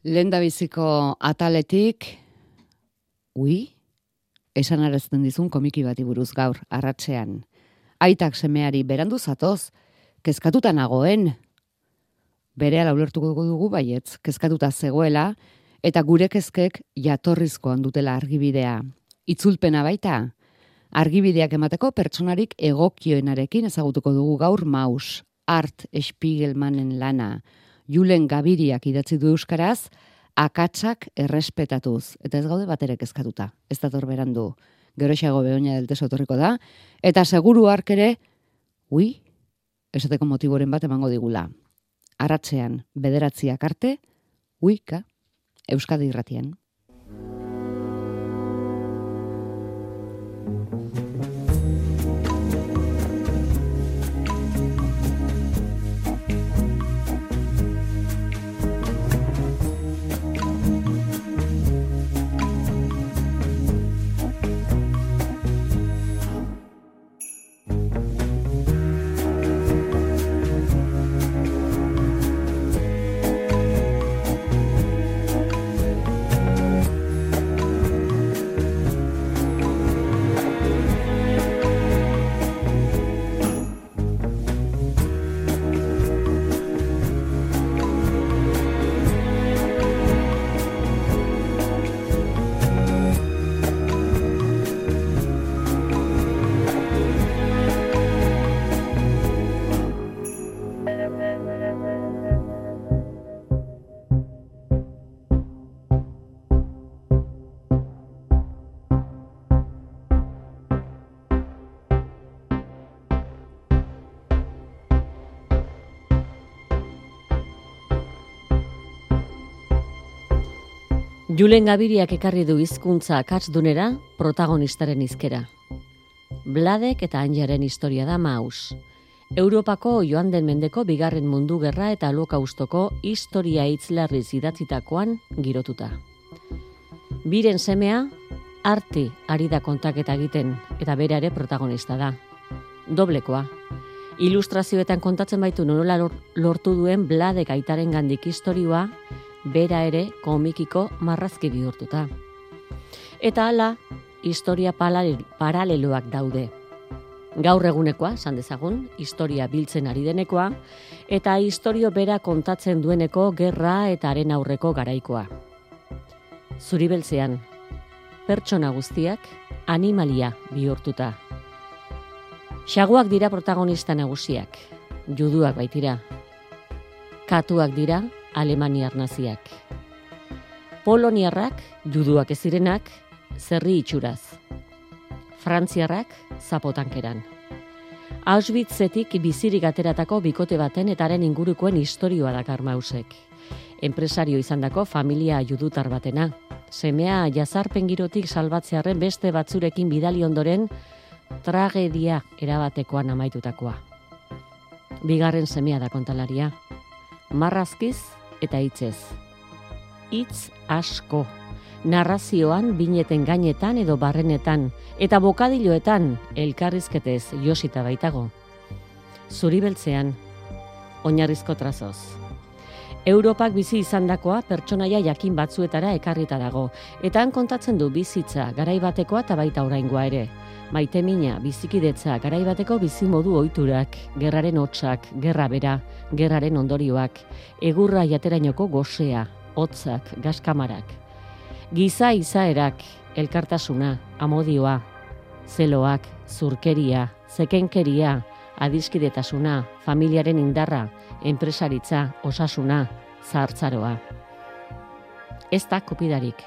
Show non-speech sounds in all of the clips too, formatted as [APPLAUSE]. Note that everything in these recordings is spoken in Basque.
Lenda biziko ataletik, ui, esan arazten dizun komiki bati buruz gaur, arratzean. Aitak semeari berandu zatoz, kezkatuta nagoen, bere ala ulertuko dugu baietz, kezkatuta zegoela, eta gure kezkek jatorrizkoan dutela argibidea. Itzulpena baita, argibideak emateko pertsonarik egokioenarekin ezagutuko dugu gaur maus, Art Spiegelmanen lana, Julen Gabiriak idatzi du euskaraz, akatsak errespetatuz. Eta ez gaude baterek ezkatuta. Ez da torberandu. Geroxago behoina del teso da. Eta seguru ark ere, ui, esateko motiboren bat emango digula. Aratzean, bederatziak arte, uika, Euskadi irratien. Julen Gabiriak ekarri du hizkuntza dunera protagonistaren izkera. Bladek eta Anjaren historia da maus. Europako joan den mendeko bigarren mundu gerra eta lokaustoko historia hitzlarriz idatzitakoan girotuta. Biren semea, arti ari da kontaketa egiten eta bere ere protagonista da. Doblekoa. Ilustrazioetan kontatzen baitu nola lortu duen Bladek aitaren gandik historioa, bera ere komikiko marrazki bihurtuta. Eta hala, historia paraleloak daude. Gaur egunekoa, san dezagun, historia biltzen ari denekoa, eta historio bera kontatzen dueneko gerra eta haren aurreko garaikoa. Zuri beltzean, pertsona guztiak animalia bihurtuta. Xaguak dira protagonista nagusiak, juduak baitira. Katuak dira alemaniar naziak. Poloniarrak, juduak ez zerri itxuraz. Frantziarrak, zapotankeran. Auschwitzetik bizirik ateratako bikote baten etaren ingurukoen historioa dakar mausek. Enpresario izandako familia judutar batena. Semea jazarpen girotik salbatzearen beste batzurekin bidali ondoren tragedia erabatekoan amaitutakoa. Bigarren semea da kontalaria. Marrazkiz eta hitzez. Hitz asko. Narrazioan, bineten gainetan edo barrenetan, eta bokadiloetan elkarrizketez josita baitago. Zuri beltzean, oinarrizko trazoz. Europak bizi izandakoa pertsonaia jakin batzuetara ekarrita dago, eta han kontatzen du bizitza garaibatekoa eta baita oraingoa ere. Maite mina, bizikidetza, garaibateko bizimodu ohiturak, gerraren hotsak, gerra bera, gerraren ondorioak, egurra jaterainoko gozea, hotzak, gaskamarak. Giza izaerak, elkartasuna, amodioa, zeloak, zurkeria, zekenkeria, adiskidetasuna, familiaren indarra, enpresaritza, osasuna, zahartzaroa. Ez da kopidarik,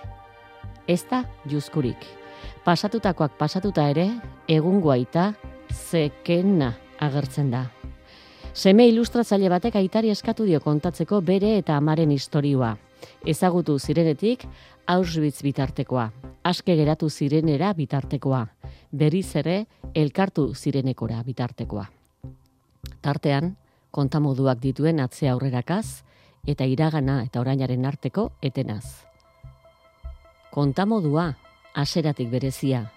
ez da juzkurik pasatutakoak pasatuta ere, egun guaita, zekena agertzen da. Seme ilustratzaile batek aitari eskatu dio kontatzeko bere eta amaren historioa. Ezagutu zirenetik, Auschwitz bitartekoa. Aske geratu zirenera bitartekoa. Berriz ere, elkartu zirenekora bitartekoa. Tartean, kontamoduak dituen atzea aurrerakaz, eta iragana eta orainaren arteko etenaz. Kontamodua, aseratik berezia,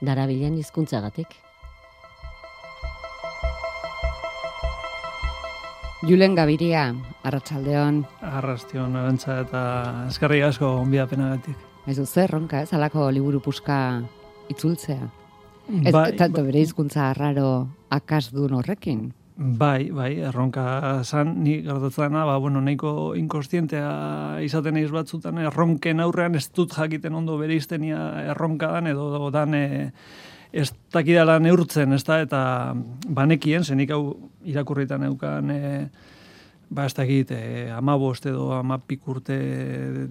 darabilen hizkuntzagatik. Julen Gabiria, Arratsaldeon. Arrastion, arantza eta eskarri asko onbidapena gatik. Ez du zer, ronka, ez, alako liburu puska itzultzea. Ez, Bai, tanto bere hizkuntza arraro akasdun horrekin. Bai, bai, erronka zan, ni gertatzen ba, bueno, nahiko inkostientea izaten eiz batzutan, erronken aurrean ez dut jakiten ondo bere iztenia erronka dan, edo dan e, ez dakidala neurtzen, ez da, eta banekien, zenik hau irakurritan eukan, e, ba, ez dakit, e, amabost edo amapik urte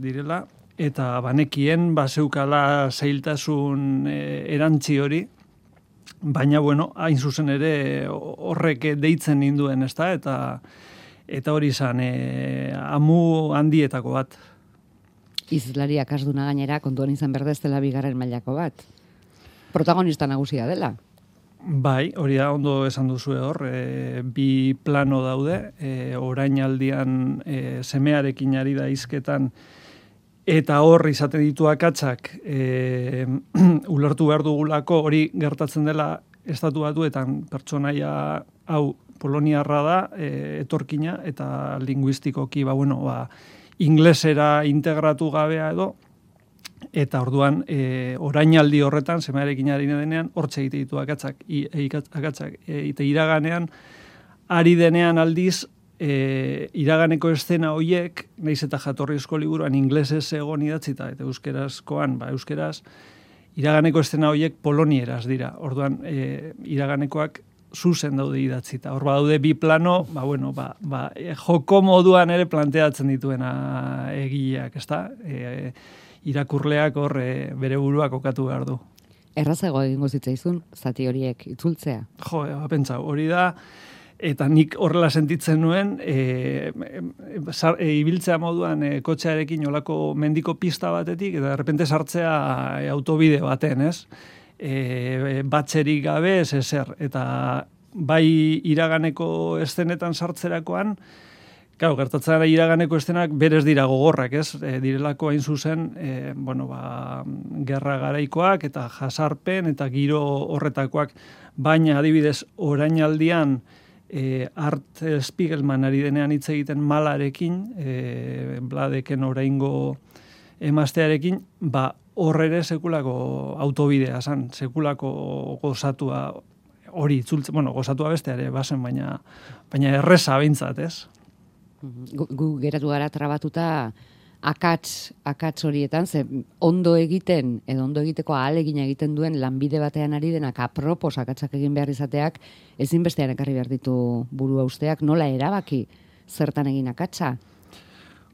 direla, eta banekien, ba, zeukala zailtasun e, erantzi hori, baina bueno, hain zuzen ere horrek deitzen ninduen, ezta? Eta eta hori izan e, amu handietako bat. Izlari akasduna gainera kontuan izan berde ez dela bigarren mailako bat. Protagonista nagusia dela. Bai, hori da ondo esan duzu hor, e, bi plano daude, e, orainaldian e, semearekin ari da izketan eta hor izaten ditu akatzak e, [CLEARS THROAT] ulertu behar dugulako hori gertatzen dela estatu batuetan pertsonaia hau poloniarra da e, etorkina eta linguistikoki ba, bueno, ba, inglesera integratu gabea edo eta orduan e, orainaldi horretan semarekin ari denean hortxe egite ditu akatzak, i, e, akatzak e, eta iraganean ari denean aldiz e, iraganeko estena hoiek, naiz eta jatorrizko liburuan inglesez egon idatzita, eta euskerazkoan, ba, euskeraz, iraganeko estena hoiek polonieraz dira. Orduan, e, iraganekoak zuzen daude idatzita. Hor daude bi plano, ba, bueno, ba, ba, e, joko moduan ere planteatzen dituena egileak, ezta? E, irakurleak hor e, bere buruak okatu behar du. Errazago egingo zitzaizun, zati horiek itzultzea. Jo, ba, pentsa, hori da, eta nik horrela sentitzen nuen e, e, ibiltzea moduan e, kotxearekin olako mendiko pista batetik eta repente sartzea e, autobide baten, ez? E, batxerik gabe ez ezer eta bai iraganeko estenetan sartzerakoan Claro, gertatzen da iraganeko estenak berez dira gogorrak, ez? E, direlako hain zuzen, e, bueno, ba, gerra garaikoak eta jasarpen eta giro horretakoak, baina adibidez orainaldian e, Art Spiegelman ari denean hitz egiten malarekin, e, bladeken oraingo emaztearekin, ba, horre sekulako autobidea zan, sekulako gozatua hori itzultzen, bueno, gozatua besteare basen, baina, baina erresa bintzat, ez? Gu, gu geratu gara trabatuta akats, akats horietan, ze ondo egiten, edo ondo egiteko ahalegin egiten duen lanbide batean ari denak apropos akatsak egin behar izateak, ezin bestean ekarri behar ditu burua usteak, nola erabaki zertan egin akatsa?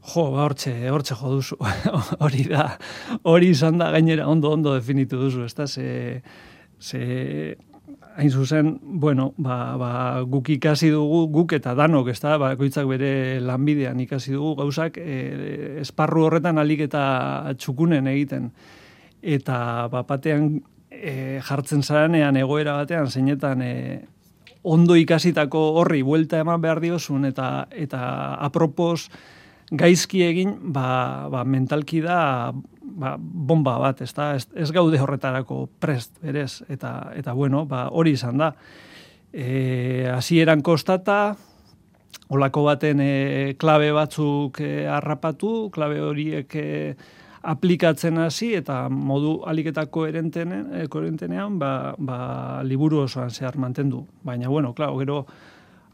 Jo, ba, hortxe, hortxe jo duzu. [LAUGHS] hori da, hori izan da gainera ondo ondo definitu duzu, ez da, ze, ze hain zuzen, bueno, ba, ba, guk ikasi dugu, guk eta danok, ez da, ba, goitzak bere lanbidean ikasi dugu, gauzak e, esparru horretan alik eta txukunen egiten. Eta ba, batean e, jartzen zaranean egoera batean, zeinetan e, ondo ikasitako horri buelta eman behar diozun, eta, eta apropos gaizki egin, ba, ba, mentalki da ba, bomba bat, ez, da, ez, ez gaude horretarako prest, berez, eta, eta bueno, ba, hori izan da. E, eran kostata, olako baten e, klabe batzuk e, harrapatu, klabe horiek e, aplikatzen hasi eta modu aliketako erentenean, ba, ba, liburu osoan zehar mantendu. Baina, bueno, klaro, gero,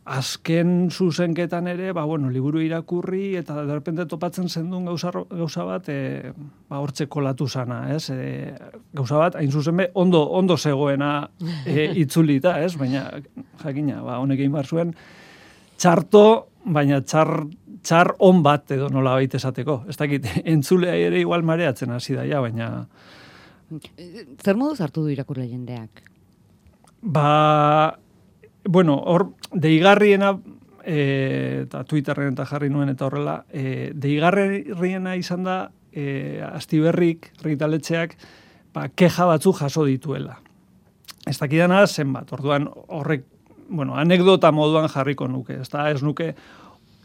azken zuzenketan ere, ba, bueno, liburu irakurri eta derrepente topatzen zendun gauza, gauza bat, e, ba, hortze kolatu zana, ez? E, gauza bat, hain zuzen be, ondo, ondo zegoena e, [LAUGHS] itzulita, ez? Baina, jakina, ba, honek egin zuen, txarto, baina txar, txar on bat edo nola baita esateko. Ez dakit, [LAUGHS] entzulea ere igual mareatzen hasi da, ja, baina... Zer modu zartu du irakurle jendeak? Ba, bueno, hor, deigarriena, e, eta Twitterren eta jarri nuen eta horrela, e, deigarriena izan da, e, astiberrik, ritaletxeak, ba, keja batzu jaso dituela. Ez dakidana zenbat, orduan horrek, bueno, anekdota moduan jarriko nuke, ez da, ez nuke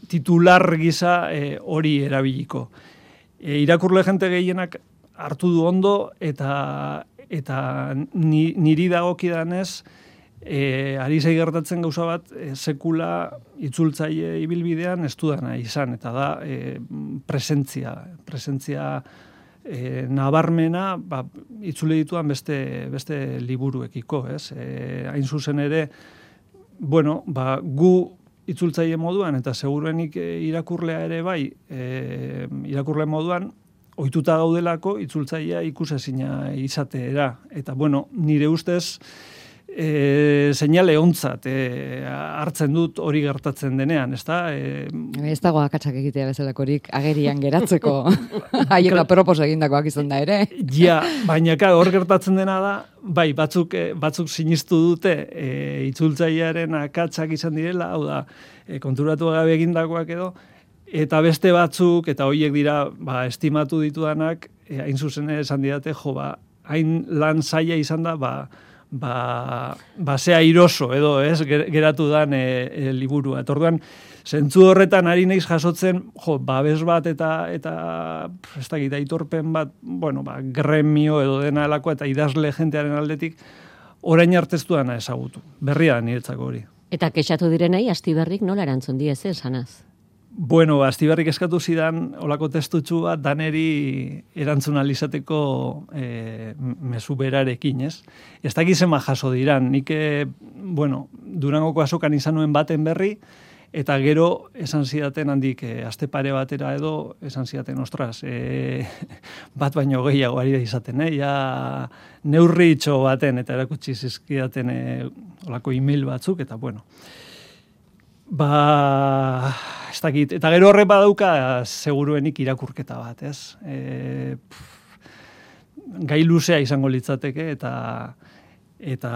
titular gisa e, hori erabiliko. E, irakurle jente gehienak hartu du ondo eta eta ni, niri dagokidanez e, ari zei gertatzen gauza bat, e, sekula itzultzaile ibilbidean ez dudana izan, eta da e, presentzia, presentzia e, nabarmena, ba, itzule dituan beste, beste liburuekiko, ez? E, hain zuzen ere, bueno, ba, gu itzultzaile moduan, eta seguruenik irakurlea ere bai, e, irakurle moduan, ohituta gaudelako itzultzailea ikusezina izateera. Eta, bueno, nire ustez, e, seinale ontzat e, hartzen dut hori gertatzen denean, ezta? E, ez dago akatsak egitea bezalakorik agerian geratzeko [LAUGHS] haiek propos egindakoak izan da ere. ja, baina ka, hor gertatzen dena da, bai, batzuk, e, batzuk sinistu dute e, itzultzailearen akatsak izan direla, hau da, e, konturatu gabe egindakoak edo, eta beste batzuk, eta hoiek dira, ba, estimatu ditudanak, e, hain zuzen esan didate, jo, ba, hain lan zaila izan da, ba, ba, ba zea iroso edo ez geratu dan e, e, liburua. Eta orduan, zentzu horretan ari naiz jasotzen, jo, babes bat eta eta ez da aitorpen bat, bueno, ba, gremio edo dena elako eta idazle jentearen aldetik, orain arteztu dana ezagutu. Berria da niretzako hori. Eta kexatu direnei, asti berrik nola erantzun diez, esanaz? Bueno, astiberrik eskatu zidan olako testutxu bat daneri erantzun alizateko e, mesu berarekin, ez? Ez da gizema jaso diran, nik, e, bueno, durangoko azokan izan nuen baten berri, eta gero esan zidaten handik, e, aste pare batera edo, esan zidaten, ostras, e, [LAUGHS] bat baino gehiago ari da izaten, eh? ja, neurri itxo baten, eta erakutsi zizkidaten e, olako email batzuk, eta bueno, Ba, ez dakit, eta gero horre badauka seguruenik irakurketa bat, ez? E, gai luzea izango litzateke, eta eta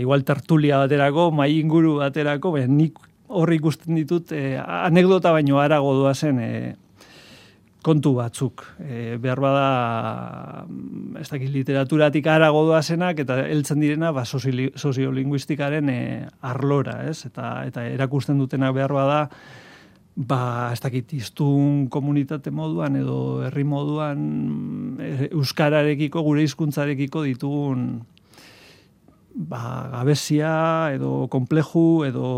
igual tertulia baterako, mai inguru baterako, ben, nik horri ikusten ditut, e, anekdota baino arago zen, e, kontu batzuk. E, behar bada, mm, ez dakit literaturatik arago zenak, eta heltzen direna ba, soziolinguistikaren e, arlora, ez? Eta, eta erakusten dutenak behar bada, ba, ez dakit, iztun komunitate moduan edo herri moduan e, euskararekiko, gure hizkuntzarekiko ditugun ba, gabezia edo kompleju edo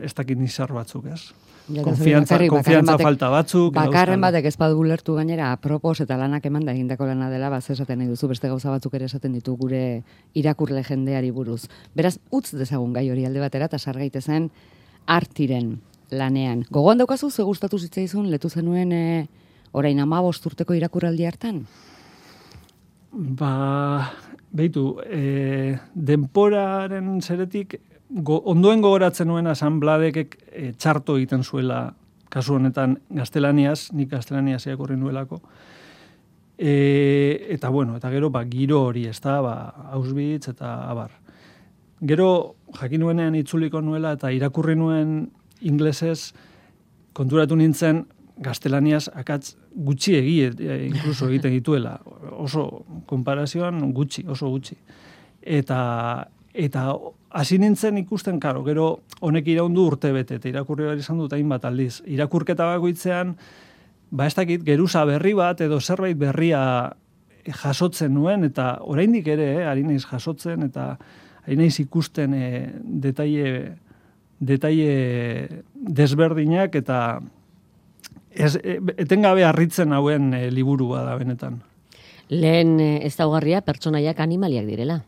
ez dakit nizar batzuk, ez? Konfiantza, konfiantza falta batzuk. Bakarren batek ez badu lertu gainera, apropos eta lanak eman da egindako lana dela, baz esaten nahi duzu, beste gauza batzuk ere esaten ditu gure irakurle jendeari buruz. Beraz, utz dezagun gai hori alde batera, eta sargaite zen artiren lanean. Gogoan daukazu, ze gustatu zitzaizun, letu zenuen e, orain ama urteko irakurraldi hartan? Ba, behitu, e, denporaren zeretik go, ondoen gogoratzen nuen asanbladek e, eh, txarto egiten zuela kasu honetan gaztelaniaz, nik gaztelaniaz eakorri nuelako. E, eta bueno, eta gero ba, giro hori, ez da, ba, Auschwitz eta abar. Gero jakin nuenean itzuliko nuela eta irakurri nuen inglesez konturatu nintzen gaztelaniaz akatz gutxi egi, e, inkluso egiten dituela. Oso konparazioan gutxi, oso gutxi. Eta, eta hasi nintzen ikusten, karo, gero honek iraundu urte bete, eta irakurri behar izan dut hainbat aldiz. Irakurketa bakoitzean, ba ez dakit, geruza berri bat, edo zerbait berria jasotzen nuen, eta oraindik ere, eh, ari naiz jasotzen, eta ari naiz ikusten eh, detaile, detaile desberdinak, eta ez, e, etengabe harritzen hauen e, liburu da benetan. Lehen eh, ez daugarria pertsonaiak animaliak direla.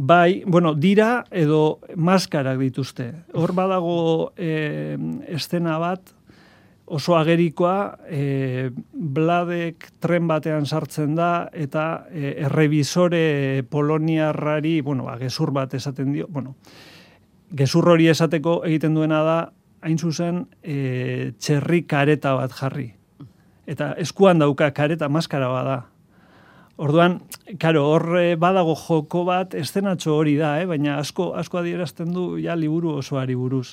Bai, bueno, dira edo maskarak dituzte. Hor badago e, estena bat, oso agerikoa, e, bladek tren batean sartzen da, eta e, errebizore poloniarrari, bueno, ba, gezur bat esaten dio, bueno, gezur hori esateko egiten duena da, hain zuzen, e, txerri kareta bat jarri. Eta eskuan dauka kareta maskara bada. Orduan, karo, hor badago joko bat, estenatxo hori da, eh? baina asko, asko adierazten du ja liburu osoari buruz.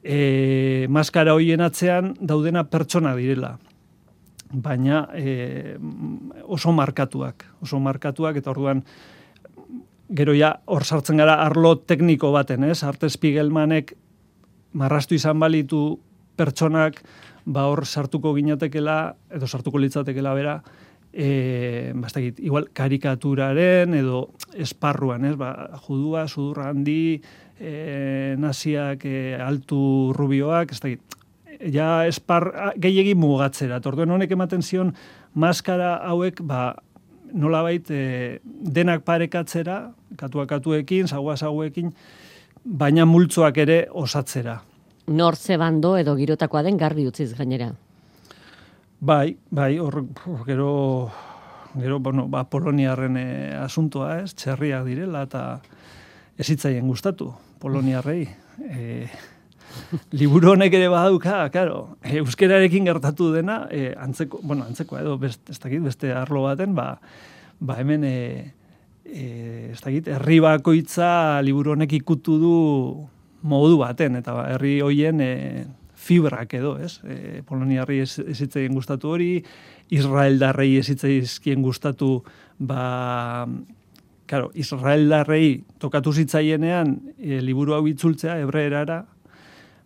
E, maskara hoien atzean daudena pertsona direla. Baina e, oso markatuak, oso markatuak, eta orduan, gero ja, hor sartzen gara arlo tekniko baten, ez? Arte Spiegelmanek marrastu izan balitu pertsonak, ba hor sartuko ginatekela, edo sartuko litzatekela bera, e, bastakit, igual karikaturaren edo esparruan, ez, ba, judua, sudurra handi, e, naziak e, altu rubioak, ez dakit, ja espar, gehiegi mugatzera, torduen honek ematen zion, maskara hauek, ba, nolabait e, denak parekatzera, katuak katuekin, zagua zaguekin, baina multzoak ere osatzera. Nor ze bando edo girotakoa den garbi utziz gainera. Bai, bai, hor, gero, gero, bueno, ba, Poloniarren e, asuntoa, ez, txerriak direla, eta ezitzaien gustatu, Poloniarrei. E, liburu honek ere badauka, claro, euskerarekin gertatu dena, e, antzeko, bueno, antzeko edo, best, ez dakit, beste arlo baten, ba, ba hemen, e, e, ez dakit, herri bakoitza liburu honek ikutu du modu baten, eta ba, herri hoien e, fibrak edo, ez? E, Poloniarri ez, gustatu hori, Israel darrei ez gustatu, ba, claro, Israel darrei tokatu zitzaienean e, liburu hau itzultzea, ebreerara,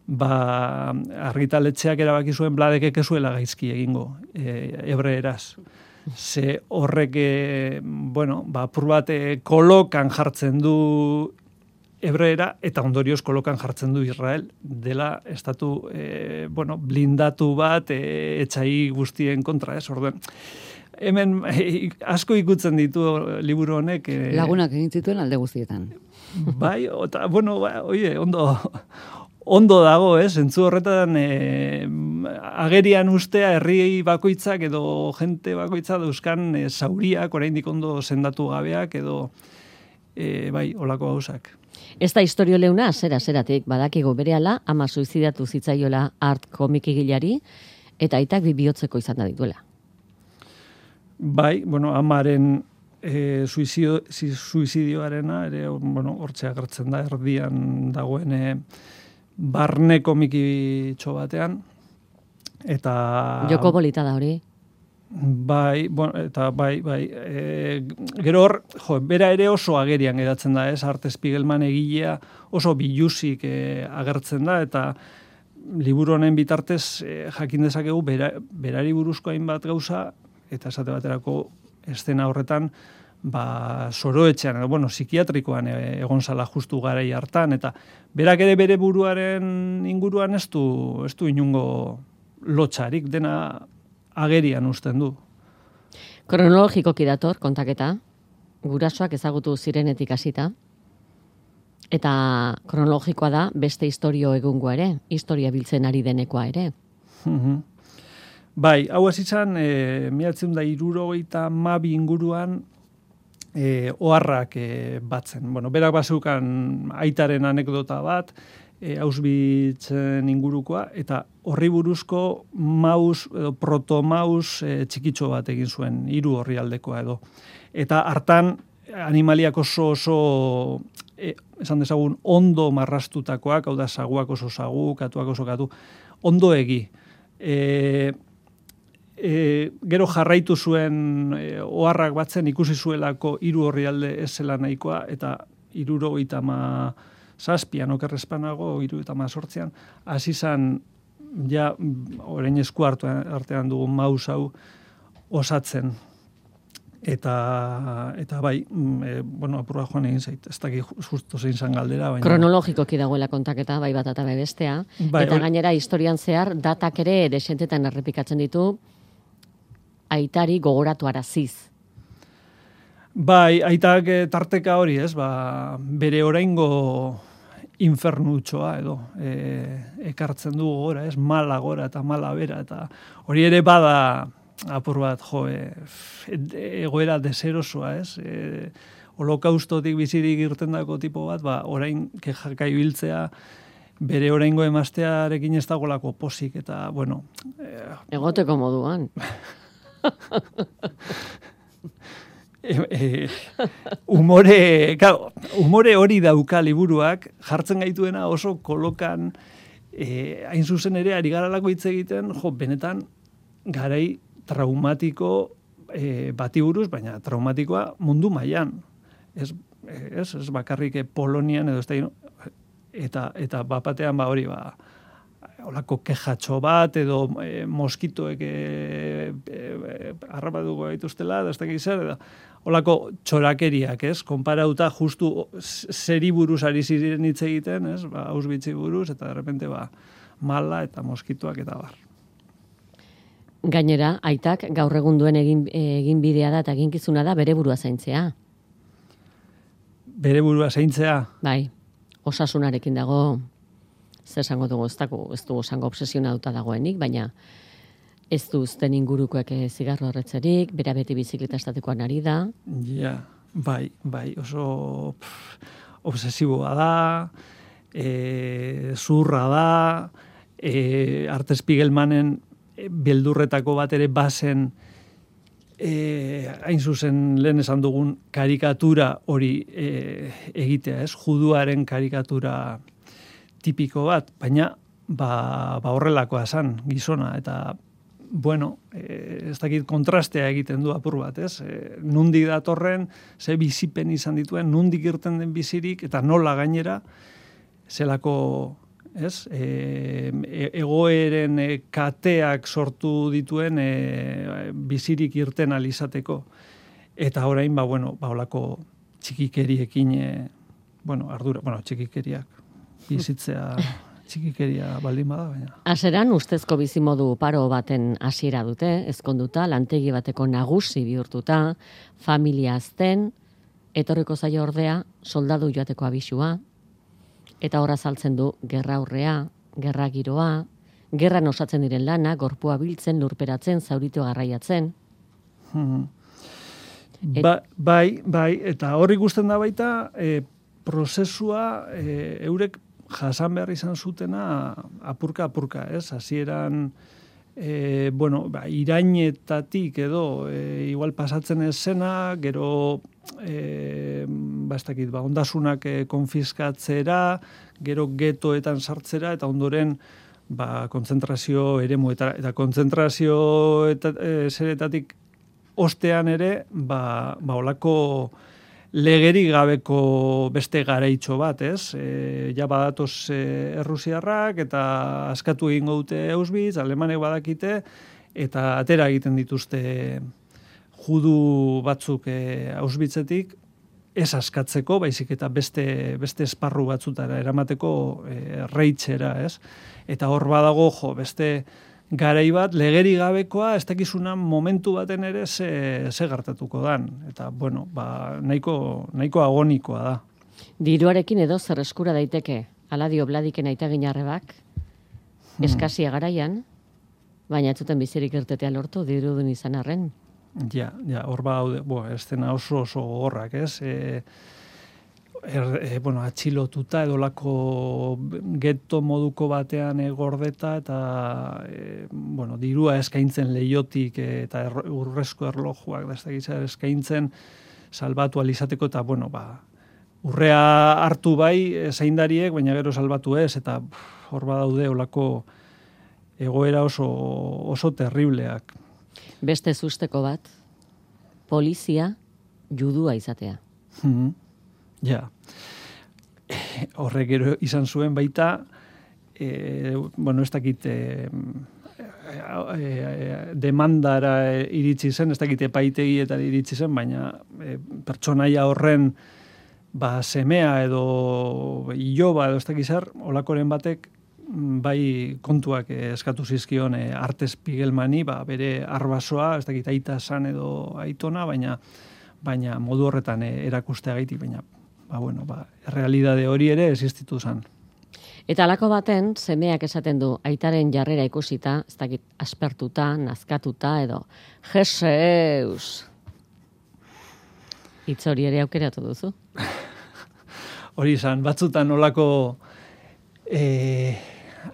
ba, argitaletxeak erabaki zuen bladek ekezuela gaizki egingo, e, ebreeraz. Ze horrek, e, bueno, ba, purbate kolokan jartzen du hebreera eta ondorioz kolokan jartzen du Israel dela estatu e, bueno, blindatu bat e, etxai guztien kontra, ez? Orduen hemen e, asko ikutzen ditu liburu honek e, lagunak egin zituen alde guztietan. Bai, eta bueno, ba, oie, ondo ondo dago, ez? Entzu horretan e, agerian ustea herri bakoitzak edo jente bakoitza dauzkan e, zauriak oraindik ondo sendatu gabeak edo e, bai, olako gauzak. Ez da historio leuna, zera, zeratik, badakigo berehala, ama suizidatu zitzaiola art komikigilari, eta aitak bibihotzeko izan da dituela. Bai, bueno, amaren e, suizidio, suizidioarena, ere, bueno, hortzea gertzen da, erdian dagoen e, barne komiki batean, eta... Joko bolita da hori. Bai, bueno, eta bai, bai, e, gero hor, jo, bera ere oso agerian geratzen da, ez, Arte Spiegelman egilea oso bilusik e, agertzen da, eta liburu honen bitartez e, jakin dezakegu bera, berari buruzko hainbat gauza, eta esate baterako estena horretan, ba, soroetxean, edo, bueno, psikiatrikoan e, egon zala justu garei hartan, eta berak ere bere buruaren inguruan ez du, ez du inungo lotxarik, dena agerian usten du. Kronologiko kidator, kontaketa, gurasoak ezagutu zirenetik hasita, eta kronologikoa da beste historio egungoa ere, historia biltzen ari denekoa ere. Mhm. bai, hau ez izan, e, miatzen da iruro eta mabi inguruan, e, oharrak e, batzen. Bueno, berak bazukan aitaren anekdota bat, e, ausbitzen ingurukoa, eta horri buruzko maus edo protomaus e, txikitxo bat egin zuen, hiru horri aldekoa edo. Eta hartan animaliak oso oso e, esan dezagun ondo marrastutakoak, hau da saguak oso sagu, katuak oso katu, ondo egi. E, e, gero jarraitu zuen e, oharrak batzen ikusi zuelako hiru horri alde ez zela nahikoa, eta iruro itama zazpian okerrezpanago, iru eta mazortzean, hasi zan, ja, orain esku hartu artean dugu maus hau osatzen. Eta, eta bai, e, bueno, apurra joan egin zait, ez dakik justo zein zan galdera. Baina... Kronologikoki dagoela kontaketa, bai bat eta bai bestea. Bai, eta gainera, historian zehar, datak ere desentetan errepikatzen ditu, aitari gogoratu araziz. Bai, aitak eh, tarteka hori, ez, ba, bere oraingo infernutxoa edo e, ekartzen du gora, ez mala gora eta mala bera eta hori ere bada apur bat jo e, egoera deserosoa, ez? E, holokaustotik bizirik irten dako tipo bat, ba, orain kejaka ibiltzea bere oraingo emastearekin ez dagolako posik eta bueno, e, egoteko moduan. [LAUGHS] e, umore, claro, umore hori dauka liburuak, jartzen gaituena oso kolokan, e, hain zuzen ere, ari garalako hitz egiten, jo, benetan, garai traumatiko e, bati buruz, baina traumatikoa mundu mailan. Ez, ez, ez bakarrik Polonian edo ez da, eta, eta bapatean ba hori ba, olako kejatxo bat edo e, moskitoek e, e, harrapatuko gaituztela, da ez da, olako txorakeriak, ez? Konparauta justu zeri buruz ari ziren hitz egiten, ez? Ba, ausbitzi buruz, eta repente ba, mala eta moskituak eta bar. Gainera, aitak gaur egun duen egin, egin bidea da eta eginkizuna da bere burua zaintzea. Bere burua zaintzea? Bai, osasunarekin dago, zer esango dugu, ez dugu esango obsesiona duta dagoenik, baina ez du uzten ingurukoek eh, zigarro horretzerik, bera beti bizikleta estatekoan ari da. Ja, bai, bai, oso pff, obsesiboa da, e, zurra da, e, Arte Spiegelmanen beldurretako bat ere bazen e, hain zuzen lehen esan dugun karikatura hori e, egitea, ez? Juduaren karikatura tipiko bat, baina ba, ba horrelakoa zan gizona, eta bueno, e, ez dakit kontrastea egiten du apur bat, ez? E, nundik datorren, ze bizipen izan dituen, nundik irten den bizirik, eta nola gainera, zelako, ez? E, egoeren e, kateak sortu dituen e, bizirik irten alizateko. Eta orain, ba, bueno, ba, olako txikikeriekin, e, bueno, ardura, bueno, txikikeriak bizitzea [LAUGHS] txikikeria baldin bada, baina. Aseran ustezko bizimodu paro baten hasiera dute, ezkonduta, lantegi bateko nagusi bihurtuta, familia azten, etorriko zaio ordea, soldadu joateko abisua, eta horra saltzen du gerra aurrea, gerra giroa, gerra osatzen diren lana, gorpua biltzen, lurperatzen, zauritu garraiatzen. Hmm. Ba, bai, bai, eta horri guzten da baita, e, prozesua e, eurek jasan behar izan zutena apurka apurka, ez? Hasieran e, bueno, ba, irainetatik edo e, igual pasatzen ez zena, gero e, ba, ez dakit, ba, ondasunak e, konfiskatzera, gero getoetan sartzera, eta ondoren ba, kontzentrazio ere eta, eta kontzentrazio eta, e, zeretatik ostean ere, ba, ba olako legeri gabeko beste garaitxo bat, ez? E, ja badatoz e, errusiarrak eta askatu egingo dute Auschwitz, alemanek badakite eta atera egiten dituzte judu batzuk e, Auschwitzetik ez askatzeko, baizik eta beste, beste esparru batzutara eramateko e, reitxera, ez? Eta hor badago, jo, beste garai bat legeri gabekoa ez dakizuna momentu baten ere ze, ze gertatuko dan. Eta bueno ba nahiko nahiko agonikoa da. Diruarekin edo zer eskura daiteke? Aladio bladiken aita ginarrebak hmm. eskasia garaian baina ez zuten bizirik irtetea lortu dirudun izan arren. Ja ja hor ba bo estena oso oso gogorrak ez? E, er, e, bueno, atxilotuta edo lako getto moduko batean egordeta eta e, bueno, dirua eskaintzen leiotik e, eta er, urrezko erlojuak da ez eskaintzen salbatu alizateko eta bueno, ba, urrea hartu bai zeindariek, baina gero salbatu ez eta hor badaude olako egoera oso, oso terribleak. Beste zusteko bat, polizia judua izatea. Mm Ja. Horrek gero izan zuen baita, e, bueno, ez dakit e, e, demandara iritsi zen, ez dakit epaitegi eta iritsi zen, baina e, pertsonaia horren ba, semea edo iloba edo ez dakit zer, olakoren batek bai kontuak eskatu zizkion e, artes pigelmani, ba, bere arbasoa, ez dakit aita san edo aitona, baina baina modu horretan e, erakustea gaitik, baina ba, bueno, ba, realidade hori ere existitu zen. Eta alako baten, semeak esaten du, aitaren jarrera ikusita, ez dakit aspertuta, nazkatuta, edo, jeseus! Itz hori ere aukeratu duzu? [LAUGHS] hori izan, batzutan olako e,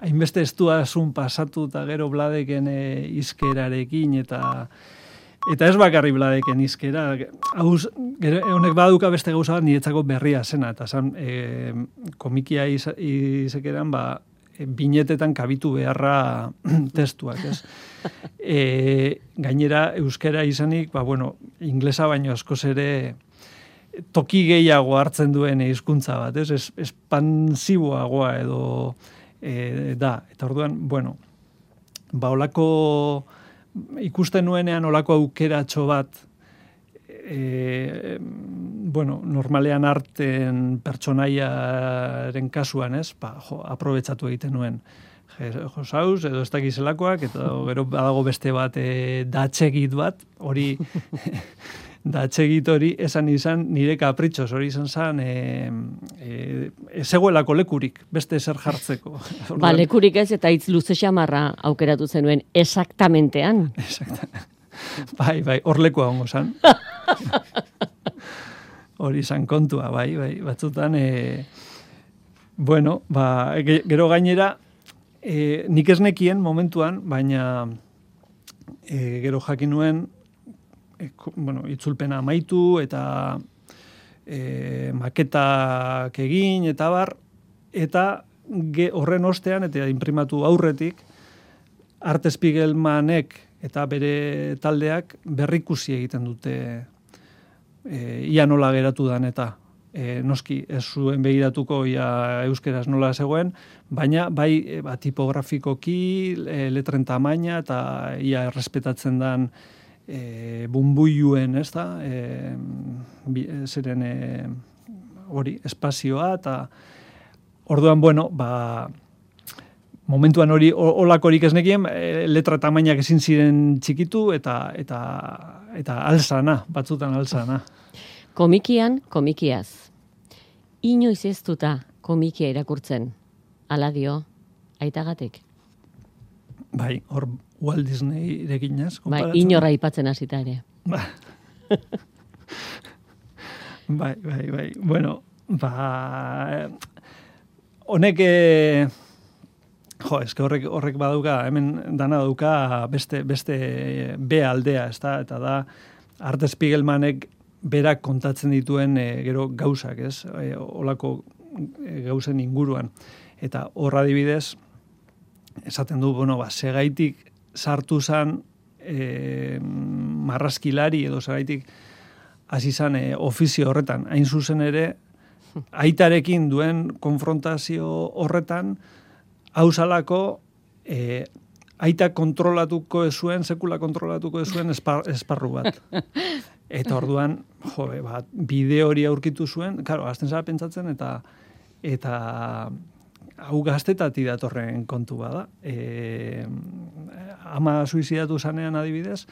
hainbeste estua pasatu eta gero bladeken e, izkerarekin eta Eta ez bakarri bladeken izkera, hauz, honek baduka beste gauza bat niretzako berria zena, eta zan, e, komikia izekeran, ba, binetetan kabitu beharra [CLEARS THROAT] testuak, ez? [LAUGHS] E, gainera, euskera izanik, ba, bueno, inglesa baino askoz ere toki gehiago hartzen duen hizkuntza bat, ez? Es, espansiboagoa edo e, da. Eta orduan, bueno, ba, olako ikusten nuenean olako aukeratxo bat, e, bueno, normalean arten pertsonaiaren kasuan, ez? Ba, jo, aprobetsatu egiten nuen. Josauz, edo ez dakizelakoak, eta gero badago beste bat e, datxegit bat, hori [LAUGHS] datxegit hori esan izan nire kapritxos, hori izan zan e, e, ezegoelako lekurik, beste eser jartzeko. [LAUGHS] ba, lekurik ez eta hitz luze xamarra aukeratu zenuen, exactamentean. Exactamente. [LAUGHS] bai, bai, hor lekua hongo zan. [LAUGHS] hori izan kontua, bai, bai, batzutan, e, bueno, ba, gero gainera, e, nik ez nekien momentuan, baina e, gero jakin nuen, e, bueno, itzulpena amaitu eta e, maketak egin eta bar, eta ge, horren ostean, eta imprimatu aurretik, Arte Spiegelmanek eta bere taldeak berrikusi egiten dute e, ia nola geratu dan eta e, noski ez zuen begiratuko ia euskeraz nola zegoen, baina bai e, ba, tipografikoki e, letren tamaina eta ia errespetatzen dan e, bumbuiuen, ez da, e, bi, e, zeren e, hori espazioa eta orduan, bueno, ba, momentuan hori olakorik ez nekien, e, letra tamainak ezin ziren txikitu eta eta eta alzana, batzutan alzana. Komikian, komikiaz. Inoiz ez duta komikia irakurtzen. Ala dio, aitagatik. Bai, hor Walt Disney dekinaz. Bai, inorra ipatzen hasita ere. Ba. [LAUGHS] bai, bai, bai. Bueno, ba... Honek... Eh, Jo, eske horrek horrek baduka, hemen dana dauka beste beste B aldea, ezta? Eta da Arte Spiegelmanek berak kontatzen dituen e, gero gauzak, ez? E, olako e, gauzen inguruan. Eta horra adibidez esaten du, bueno, ba, segaitik sartu zan e, marraskilari edo segaitik hasi zan e, ofizio horretan. Hain zuzen ere, aitarekin duen konfrontazio horretan, hausalako e, aita kontrolatuko zuen, sekula kontrolatuko zuen esparru bat. [LAUGHS] Eta orduan, jo, bat, bideo hori aurkitu zuen, claro, azten zara pentsatzen, eta eta hau gaztetati datorren kontu bada. E, ama suizidatu zanean adibidez,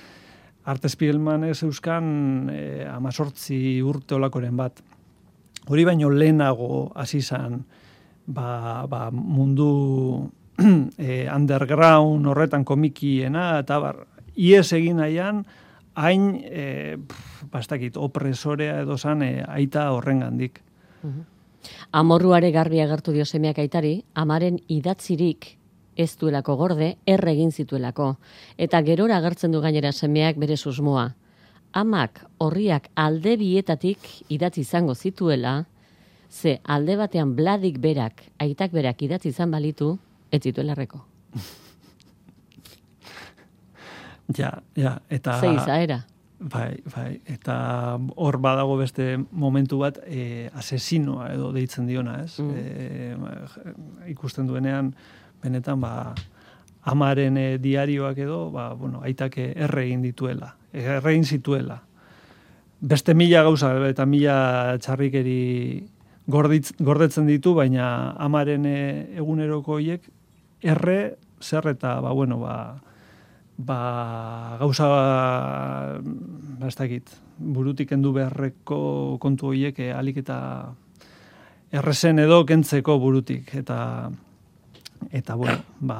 Arte Spiegelman ez euskan e, ama sortzi urte olakoren bat. Hori baino lehenago hasi zan, ba, ba, mundu [CLEARS THROAT] e, underground horretan komikiena, eta bar, ies egin nahian, hain, e, bastakit, opresorea edo zan, e, aita horren gandik. Amorruare garbi agertu dio semeak aitari, amaren idatzirik ez duelako gorde, erre egin zituelako. Eta gerora agertzen du gainera semeak bere susmoa. Amak horriak alde bietatik idatzi izango zituela, ze alde batean bladik berak, aitak berak idatzi izan balitu, ez zituela erreko. [LAUGHS] ja, ja, eta... Zei zaera. Bai, bai, eta hor badago beste momentu bat e, asesinoa edo deitzen diona, ez? Mm. E, ikusten duenean, benetan, ba, amaren e, diarioak edo, ba, bueno, aitake erre egin dituela, erre egin zituela. Beste mila gauza eta mila txarrikeri gorditz, gordetzen ditu, baina amaren e, eguneroko hiek erre zer eta ba, bueno, ba, ba, gauza ba, ez dakit, burutik endu beharreko kontu horiek e, alik eta errezen edo kentzeko burutik. Eta eta bueno, ba,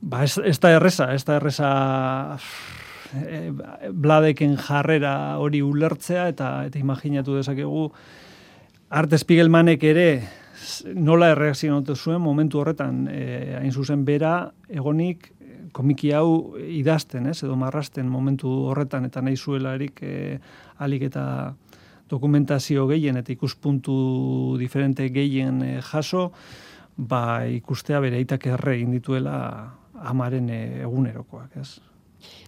ba ez, ez da erreza, ez da erreza e, bladeken jarrera hori ulertzea eta eta imaginatu dezakegu Arte Spiegelmanek ere nola erreakzionatu zuen momentu horretan, e, hain zuzen bera, egonik komiki hau idazten, ez, edo marrasten momentu horretan, eta nahi zuela erik e, alik eta dokumentazio gehien eta ikuspuntu diferente gehien e, jaso, ba ikustea bere aitak erre egin dituela amaren e, egunerokoak, ez.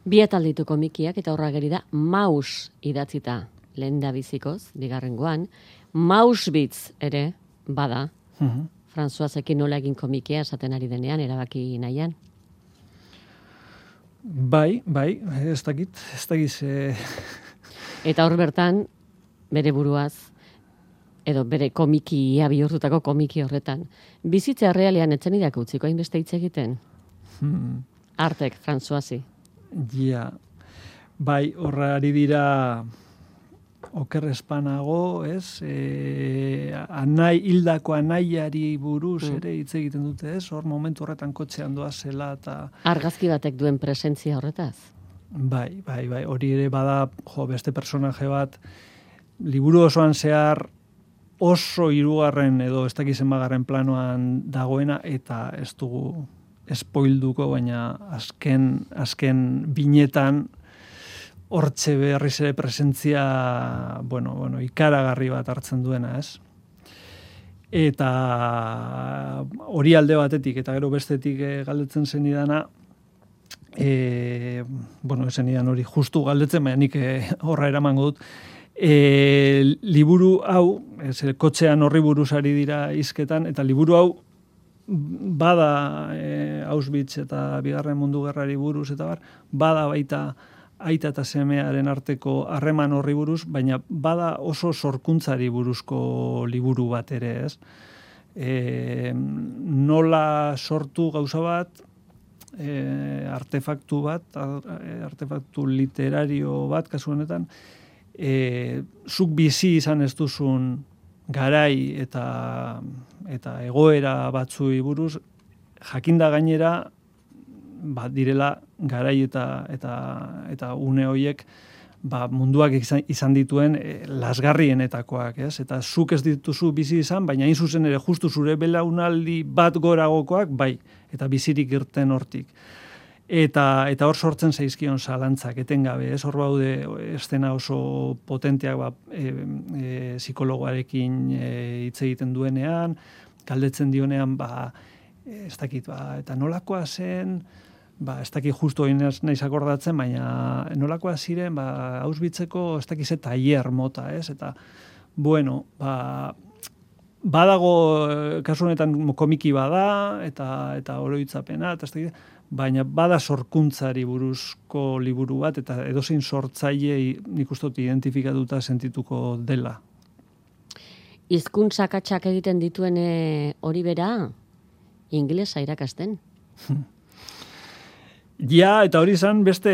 Bi atalditu komikiak eta horra geri da maus idatzita lehen da bizikoz, digarrengoan, Mausbitz ere bada. Mm -hmm. Franzuazekin nola egin komikia esaten ari denean, erabaki nahian. Bai, bai, ez dakit, ez dakit, ze... Eta hor bertan, bere buruaz, edo bere komiki, ia bihurtutako komiki horretan, bizitza realean etzen idak utziko hainbeste hitz egiten? Hmm. Artek, Franzuazi. Ja, bai, horra ari dira oker espanago, ez? E, anai, hildako anaiari buruz Mm. ere hitz egiten dute, ez? Hor momentu horretan kotxean doa zela eta Argazki batek duen presentzia horretaz? bai, bai, bai, hori ere bada, jo, beste personaje bat, liburu osoan zehar oso hirugarren edo ez dakizen bagarren planoan dagoena eta ez dugu espoilduko, baina azken, azken binetan hortxe berriz ere presentzia, bueno, bueno, ikaragarri bat hartzen duena, ez? Eta hori alde batetik, eta gero bestetik eh, galdetzen zen idana, e, bueno, esen idan hori justu galdetzen, baina nik eh, horra eramango dut, e, liburu hau, ez, eh, kotxean horri buruz ari dira izketan, eta liburu hau bada e, Auschwitz eta bigarren mundu gerrari buruz eta bar, bada baita aita eta semearen arteko harreman horri buruz, baina bada oso sorkuntzari buruzko liburu bat ere, ez? E, nola sortu gauza bat, e, artefaktu bat, e, artefaktu literario bat, kasu honetan, e, zuk bizi izan ez duzun garai eta eta egoera batzui buruz jakinda gainera ba, direla garai eta eta eta une hoiek ba, munduak izan, izan dituen e, lasgarrienetakoak, ez? Eta zuk ez dituzu bizi izan, baina hain zuzen ere justu zure belaunaldi bat goragokoak, bai, eta bizirik irten hortik. Eta, eta hor sortzen zaizkion zalantzak, etengabe, ez hor baude estena oso potenteak ba, e, e, psikologoarekin e, hitz egiten duenean, galdetzen dionean, ba, ez dakit, ba, eta nolakoa zen, ba, ez dakit justu hori naiz, akordatzen, baina nolakoa ziren, ba, Auschwitzeko ez dakit ze tailer mota, ez? Eta, bueno, ba, badago, eh, kasu honetan komiki bada, eta, eta oroitzapena, eta ez dakit, baina bada sorkuntzari buruzko liburu bat, eta edozein sortzaile nik uste dut identifikatuta sentituko dela. Hizkuntza akatsak egiten dituen hori bera, inglesa irakasten. [LAUGHS] Ja, eta hori izan beste,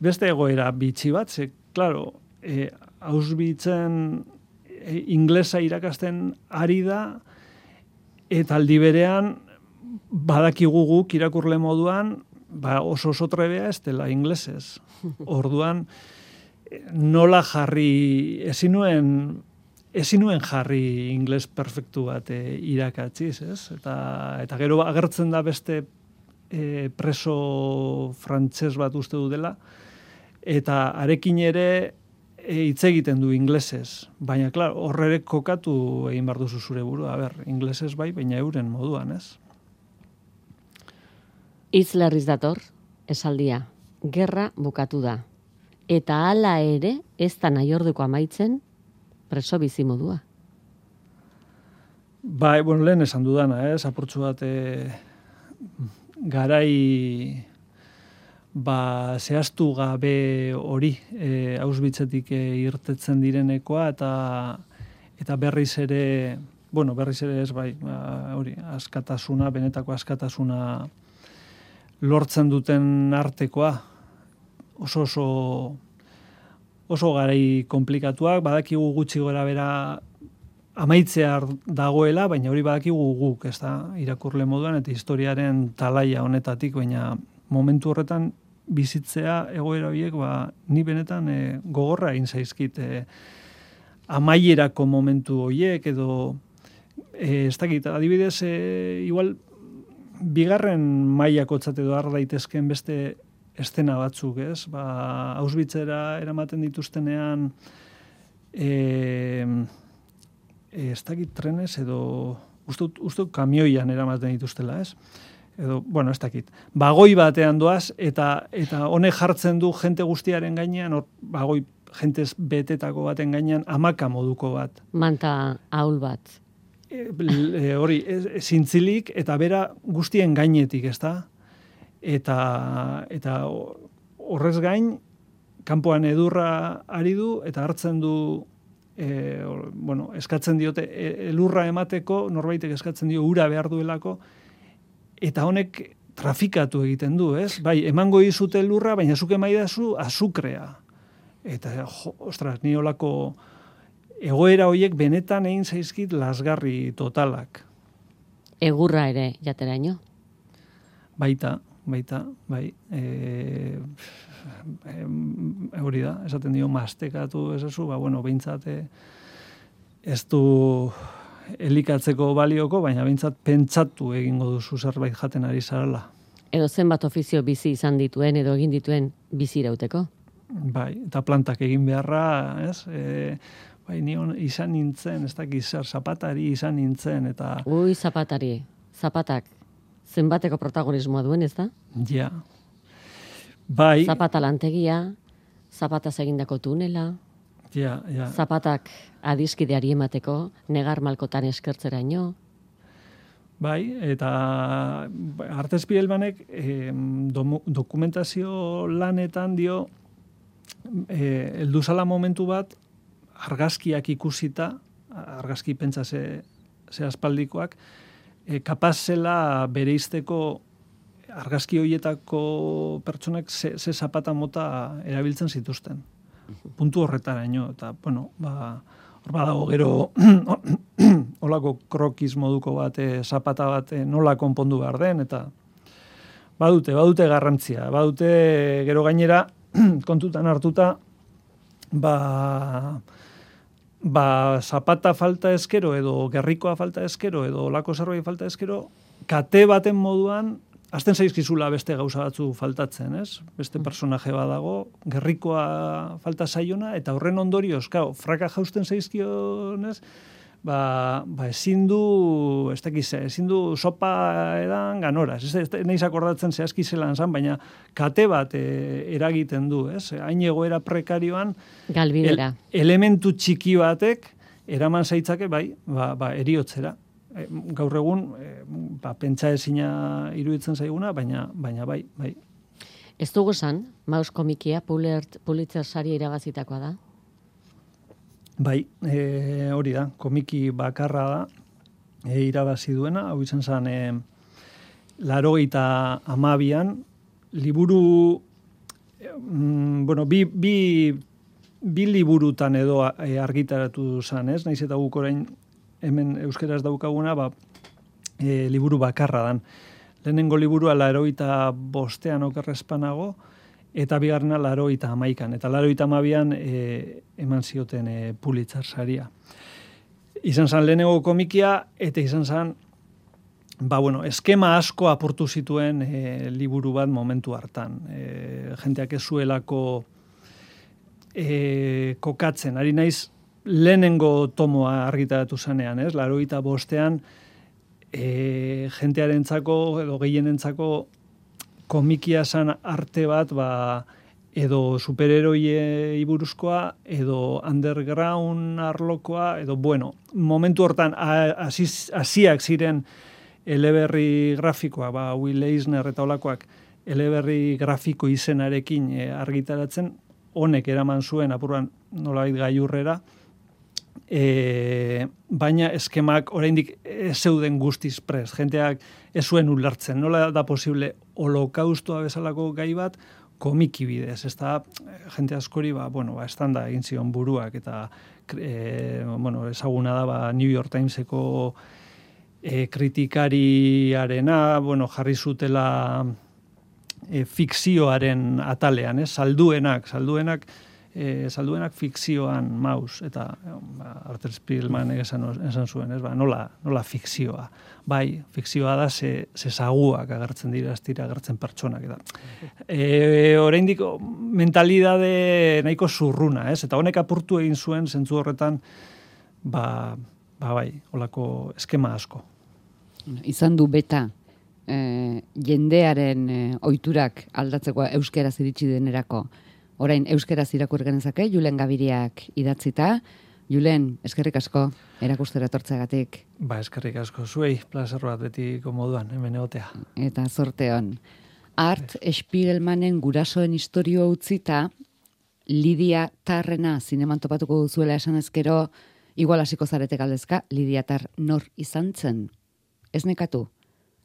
beste egoera bitxi bat, ze, klaro, e, Auschwitzen e, inglesa irakasten ari da, eta aldi berean badakigu guk irakurle moduan, ba oso oso trebea ez dela inglesez. [LAUGHS] Orduan, nola jarri, ezin nuen, ezin nuen jarri ingles perfektu bat e, irakatziz, ez? Eta, eta gero agertzen da beste e, preso frantses bat uste du dela, eta arekin ere e, hitz egiten du inglesez. Baina, klar, horrere kokatu egin behar duzu zure burua. A ber, inglesez bai, baina euren moduan, ez? Itz larriz dator, esaldia, gerra bukatu da. Eta hala ere, ez da nahi orduko amaitzen, preso bizi modua. Bai, bueno, lehen esan dudana, ez? Apurtxu bat e, garai ba, zehaztu gabe hori e, Auschwitzetik e, irtetzen direnekoa eta eta berriz ere bueno, berriz ere ez bai, ba, hori, askatasuna, benetako askatasuna lortzen duten artekoa. Oso oso oso garai komplikatuak, badakigu gutxi gora bera amaitzea dagoela, baina hori badakigu guk, ez da, irakurle moduan, eta historiaren talaia honetatik, baina momentu horretan bizitzea egoera horiek, ba, ni benetan e, gogorra egin zaizkit e, amaierako momentu horiek, edo e, ez dakit, adibidez, e, igual, bigarren mailako edo har daitezken beste estena batzuk, ez? Ba, Auschwitzera eramaten dituztenean e, ez dakit trenez edo uste, uste kamioian eramaten dituztela, ez? Edo, bueno, ez dakit. Bagoi batean doaz, eta eta honek jartzen du jente guztiaren gainean, hor, bagoi jentez betetako baten gainean, amaka moduko bat. Manta ahul bat. E, e, hori, e, zintzilik, eta bera guztien gainetik, ez da? eta eta horrez gain kanpoan edurra ari du eta hartzen du e, bueno, eskatzen diote e, elurra emateko norbaitek eskatzen dio ura behar duelako eta honek trafikatu egiten du, ez? Bai, emango dizute elurra, baina zuke maidazu azukrea. Eta, jo, ostras, ni olako egoera hoiek benetan egin zaizkit lasgarri totalak. Egurra ere, jateraino? Baita, baita, bai. E, hori da, esaten dio mastekatu esazu, ba, bueno, behintzate ez du elikatzeko balioko, baina behintzat pentsatu egingo duzu zerbait jaten ari zarala. Edo zenbat ofizio bizi izan dituen, edo egin dituen bizi irauteko? Bai, eta plantak egin beharra, ez? E, bai, nion izan nintzen, ez dakiz zer, zapatari izan nintzen, eta... Ui, zapatari, zapatak, zenbateko protagonismoa duen, ez da? Ja. Bai... Zapata lantegia, zapata egindako tunela, ja, ja. zapatak adiskideari emateko, negar malkotan eskertzera ino. Bai, eta artez bielbanek eh, dokumentazio lanetan dio eh, elduzala momentu bat argazkiak ikusita, argazki pentsa ze, ze aspaldikoak, e, kapaz zela bere argazki horietako pertsonek ze, ze zapata mota erabiltzen zituzten. Puntu horretaraino, eta, bueno, ba, hor badago gero [CLEARS THROAT] olako krokiz moduko bat, e, zapata bat e, nola konpondu behar den, eta badute, badute garrantzia, badute gero gainera [CLEARS THROAT] kontutan hartuta, ba, ba, zapata falta eskero edo gerrikoa falta eskero edo lako zerbait falta eskero, kate baten moduan, azten zaizkizula beste gauza batzu faltatzen, ez? Beste mm. personaje badago, gerrikoa falta zaiona, eta horren ondorioz, kau, fraka jausten zaizkion, ez? ba, ba ezin du, ez dakiz, ezin du sopa edan ganora. Ez, ez, nahiz akordatzen zehazki zelan zan, baina kate bat e, eragiten du, ez? Hain egoera prekarioan, Galbidera. elementu txiki batek, eraman zaitzake, bai, ba, ba eriotzera. E, gaur egun, e, ba, pentsa ezina iruditzen zaiguna, baina, baina bai, bai. Ez dugu zan, maus komikia, Pulitzer sari irabazitakoa da? Bai, e, hori da, komiki bakarra da, e, irabazi duena, hau izan zen, e, laro amabian, liburu, mm, bueno, bi, bi, bi liburutan edo e, argitaratu zen, ez? Naiz eta guk orain hemen euskeraz daukaguna, ba, e, liburu bakarra dan. Lehenengo liburua laro eta bostean okerrezpanago, eta bigarrena laro eta amaikan. Eta laro eta amabian e, eman zioten e, pulitzar saria. Izan zan lehenengo komikia, eta izan zan, ba bueno, eskema asko aportu zituen e, liburu bat momentu hartan. E, jenteak ez zuelako e, kokatzen. Ari naiz, lehenengo tomoa argitaratu zanean, ez? Laro eta bostean, e, jentearentzako edo gehienentzako komikia san arte bat, ba, edo superheroi iburuzkoa, edo underground arlokoa, edo bueno, momentu hortan hasiak ziren eleberri grafikoa, ba, Will Eisner eta olakoak eleberri grafiko izenarekin e, argitaratzen, honek eraman zuen apuruan nolait gaiurrera, e, baina eskemak oraindik ez zeuden guztiz prez. Jenteak ez zuen ulertzen. Nola da posible holokaustoa bezalako gai bat komiki bidez. Ez da, jente askori, ba, bueno, ba, estanda egin zion buruak eta e, bueno, ezaguna da ba, New York Timeseko e, kritikariarena, bueno, jarri zutela e, fikzioaren atalean, ez? Salduenak, salduenak, e, salduenak fikzioan maus, eta ba, Arthur Spielman esan, esan zuen, ez, ba, nola, nola fikzioa. Bai, fikzioa da ze, ze zaguak agertzen dira, ez dira agertzen pertsonak. Eta. [LAUGHS] E, oraindik mentalidade nahiko zurruna, ez? Eta honek apurtu egin zuen, zentzu horretan, ba, ba bai, olako eskema asko. Izan du beta, e, jendearen e, oiturak aldatzeko euskera iritsi denerako, orain euskeraz irakur genezake, Julen Gabiriak idatzita. Julen, eskerrik asko, erakustera tortzegatik. Ba, eskerrik asko, zuei, plazer bat beti komoduan, hemen egotea. Eta sorteon. Art Spiegelmanen gurasoen historio utzita, Lidia Tarrena zineman topatuko duzuela esan ezkero, igual hasiko zarete galdezka, Lidia Tar nor izan zen? Ez nekatu,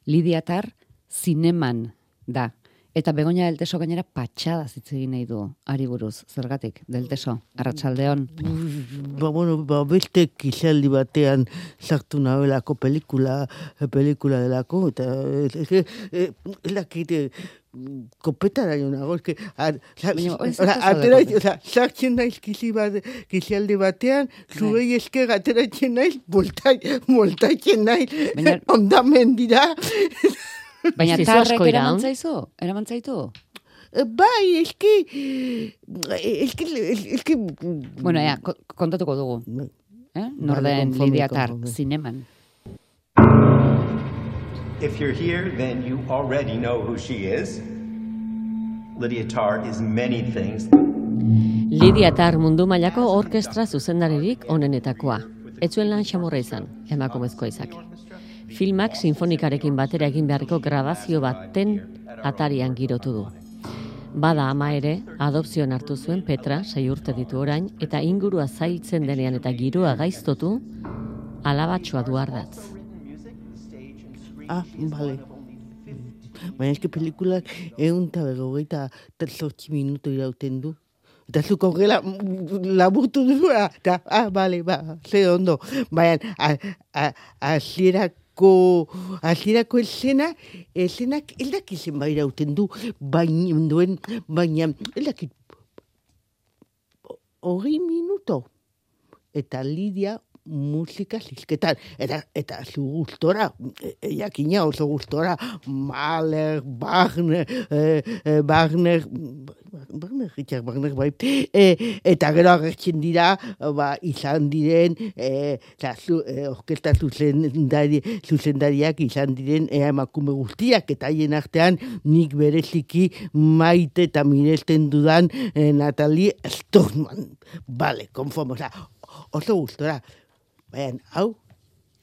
Lidia Tar zineman da. Eta begonia delteso gainera patxada zitzegin nahi du, ari buruz, zergatik, delteso, arratsaldeon. Ba, bueno, ba, beste kizaldi batean sartu nabelako pelikula, pelikula delako, eta ez que, ez dakite, kopetara jo nago, ez que, atera, oza, sartzen naiz kizi bat, kizaldi batean, zurei eske gateratzen naiz, voltatzen naiz, [LAUGHS] ondamen dira, Baina tarrek eraman zaizu? Eraman zaitu? Bai, eski... Eski... Eski... Bueno, ea, kontatuko dugu. Eh? Norden Lidia Tar, zineman. If you're here, then you already know who she is. Lydia Tarr is many things. Lidia Tar mundu mailako orkestra zuzendaririk onenetakoa. Etzuen lan xamurra izan, emakumezkoa izak filmak sinfonikarekin batera egin beharriko grabazio baten atarian girotu du. Bada ama ere, adopzioan hartu zuen Petra, sei urte ditu orain, eta ingurua zailtzen denean eta giroa gaiztotu, alabatxoa du ardatz. Ah, bale. Baina eski pelikulak egun eta berrogeita tertzortzi minuto irauten du. Eta zuko gela laburtu du, eta, ah, bale, ba, ze ondo. Baina, azierak hasierako hasierako esena esenak ez dakizen baira uten du baina duen baina ez dakit hori minuto. Eta Lidia musika zizketan, eta, eta zu gustora, jakina oso gustora, Mahler, Wagner, eh, eh, Wagner, Wagner, Richard Wagner, bai, e, eta gero agertzen dira, ba, izan diren, e, za, zu, e, orkesta zuzendari, zuzendariak izan diren, ea emakume guztiak, eta haien artean, nik bereziki maite eta miresten dudan e, Natalie Storman. Vale, konformo, oso gustora, Baina, hau,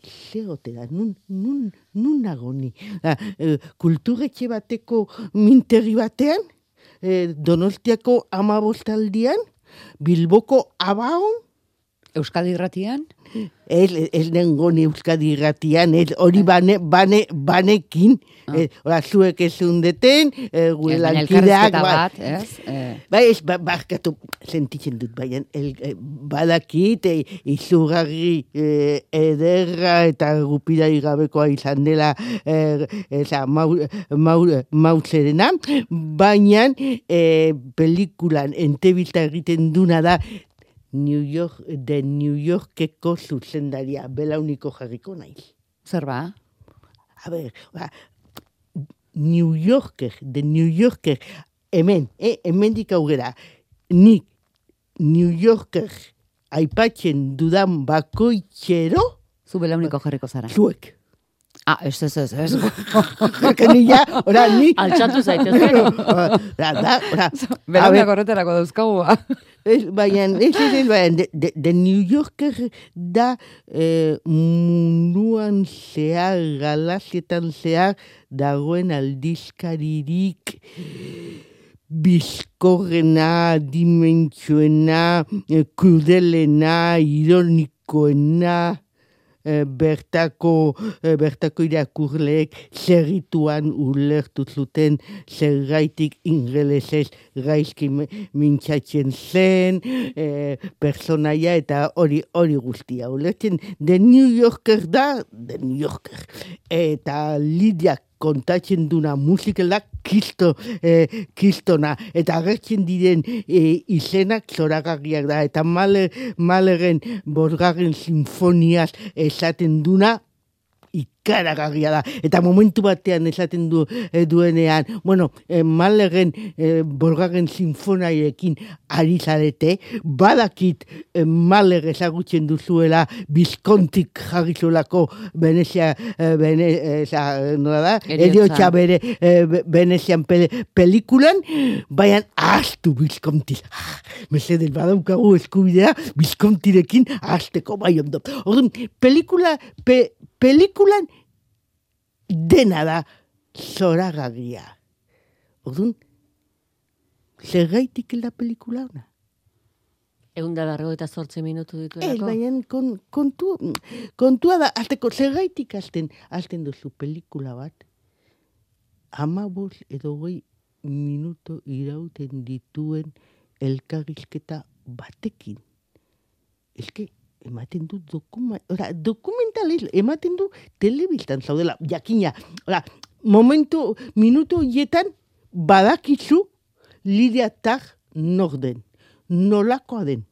zegote da, nun, nun, nun nago ni. Da, e, kulturetxe bateko minteri batean, e, donostiako amabostaldian, bilboko abaon, Euskadi irratian? Ez, ez goni Euskadi irratian, ez hori bane, bane, banekin, ah. ez, ora, zuek ez undeten, e, gure lankideak, ba, bat, ez? Eh. Ba, ez, ba, barkatu, sentitzen dut, baina, el, e, badakit, e, izugarri e, ederra eta gupida igabekoa izan dela, e, eza, mau, mau, mau zerena, baina, e, pelikulan, entebilta egiten duna da, New York, de New Yorkeko zuzendaria, belauniko jarriko naiz. Zer ba? A ber, ba, New Yorker, de New Yorker, hemen, eh, hemen dik aurrera, nik New Yorker aipatzen dudan bakoitxero, zu belauniko jarriko zara. Zuek. Ah, ez, ez, ez, ez. [LAUGHS] Ya, ora, ni... Altxatu zaitez, gero. Da, da, ora. [LAUGHS] Belaunako horretarako dauzkagu, ba. Baina, ez, ez, baina, de, New Yorker da eh, munduan zehar, galazietan zehar, dagoen aldizkaririk bizkorrena, dimentsuena, eh, kurdelena, ironikoena, bertako, bertako irakurleek zerrituan ulertu zuten zergaitik ingelesez gaizki mintzatzen zen e, personaia eta hori hori guztia. Ulertzen, de New Yorker da, de New Yorker. Eta Lidia kontatzen duna musikela kisto, eh, kistona. Eta agertzen diren eh, izenak zoragarriak da. Eta male, maleren borgarren sinfoniaz esaten duna ikaragarria da. Eta momentu batean esaten du e, duenean, bueno, e, malegen e, borgaren sinfonaiekin ari zarete, badakit e, maleg ezagutzen duzuela bizkontik jarri zuelako Venezia, e, bene, e, nola da? Erio txabere e, Venezian pe, pelikulan, baina ahaztu bizkonti. Ah, Mesedez, badaukagu eskubidea bizkontirekin ahazteko bai ondo. Orduan, pelikula, pelikulan dena da zoragarria. Orduan, zergaitik da pelikula ona? Egun da berro eta zortze minutu Ez, dituelako. baina kon, kontu, kontua da, azteko zergaitik azten, azten duzu pelikula bat, ama edo goi minuto irauten dituen elkarrizketa batekin. Eske, ematen du dokuma, ora, dokumentalez, ematen du telebistan zaudela, jakina, ora, momentu, minutu hietan, badakizu Lidia Tag nor den, nolakoa den.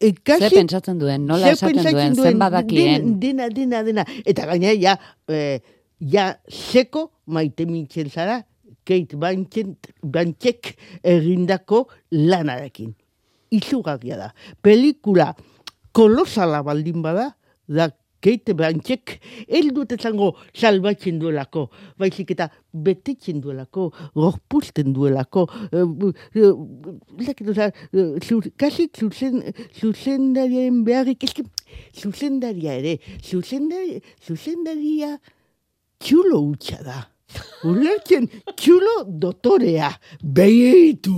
Ze Ekasi, pentsatzen duen, nola esaten duen, zen badakien. Dena, dena, dena. Eta gaina, ja, eh, ja, seko maite mintzen zara, Kate Blanchett egindako lanarekin. Izugarria da. Pelikula kolosala baldin bada, da Kate Blanchett, ez dut salbatzen duelako, baizik eta betetzen duelako, gorpuzten duelako, eh, eh, ez dakit, oza, eh, zu- kasi zuzen, zuzendariaren beharrik, eski, zuzendaria ere, zuzendari, zuzendaria txulo hutsa da. Ulertzen, txulo dotorea. Beitu,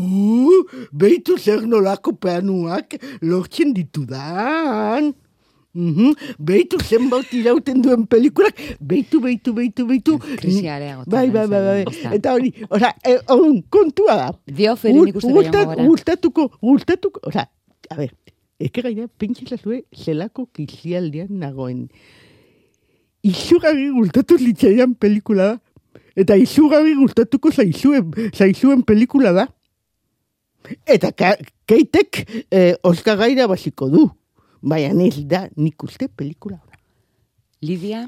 beitu zer nolako planuak lortzen ditudan. Mhm, Beitu zenbat irauten duen pelikulak, beitu, beitu, beitu, beitu. Krisia Bai, bai, bai, bai. ezta? Eta hori, oza, e, orduan, kontua da. Dio ferin gara. Gustatuko, gustatuko, oza, a ber, eke gaina, pentsazue zelako kizialdean nagoen. Izugarri gustatu litzaian pelikula da. Eta izugarri gustatuko zaizuen, zaizuen pelikula da. Eta ka, keitek eh, Oscar gaira basiko du. Baina ez da nik uste pelikula. Lidia,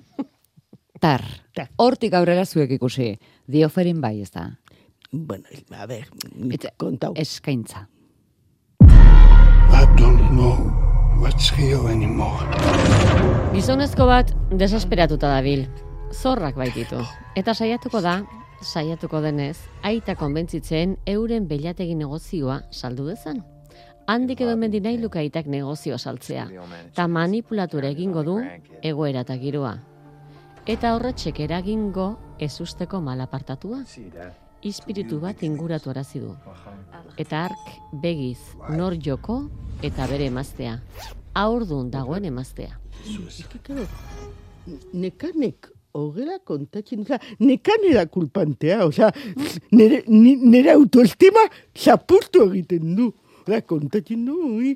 tar. Tar. Hortik aurrera zuek ikusi. Dio ferin bai, ez da. Bueno, a ber, nik Eta- kontau. Eskaintza. I don't know what's real anymore. Gizonezko bat desesperatuta dabil. Zorrak baititu. Eta saiatuko da, saiatuko denez, aita konbentzitzen euren belategi negozioa saldu dezan. Handik edo hemendik nahi luke aitak negozioa saltzea. Ta manipulatura egingo du egoera eta giroa. Eta horretxek eragingo ezusteko malapartatua. Ispiritu bat inguratu arazi du. Eta ark begiz nor joko eta bere emaztea. Aurdun dagoen emaztea. Nekanek horrela kontatzen, oza, nekanera kulpantea, oza, nere, nere autoestima zapurtu egiten du. Oza, kontatzen du, ui,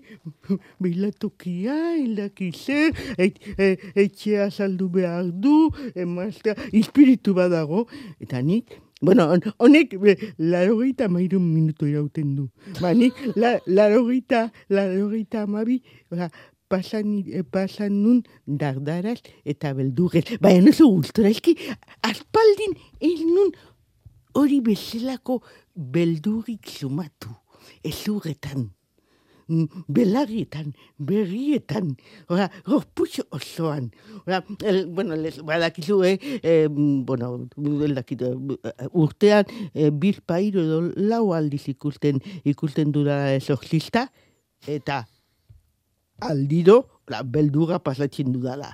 beilatokia, hildakize, et, e, etxea saldu behar du, emaztea, espiritu badago, eta nik, Bueno, hon- honek be, larogeita mairun minutu irauten du. Ba, nik la, larogeita, larogeita amabi, oza, pasan, nun dardaraz eta beldurrez. Baina oso gustora, eski, aspaldin ez nun hori bezalako beldurrik sumatu, ezurretan, mm, belarrietan, berrietan, ora, gorputz osoan. Ora, el, bueno, les, badakizu, eh, bueno, el dakit, eh, urtean, eh, bizpairu edo lau aldiz ikusten, ikusten dura exorcista, eta aldiro, la, beldurra pasatzen dudala.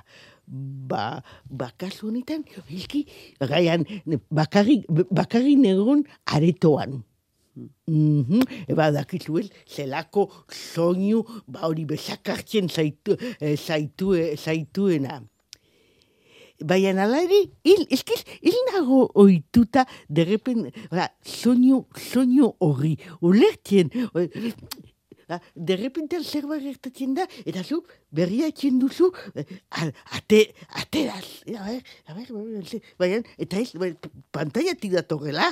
Ba, ba, kasu honetan, hilki, gaian, bakarri, bakarri negon aretoan. Mhm, eba dakizu ez, zelako soinu, ba hori besakartzen zaitu, eh, zaitu, eh, zaituena. Baina nala ere, hil, eskiz, hil nago oituta, derrepen, ora, soinu, soinu horri, ulertzen, derrepentan zerbait gertatzen da, eta zu berria etxen duzu, a- ate, ateraz, a ber, a ber, baina, eta ez, pantaiatik datorrela,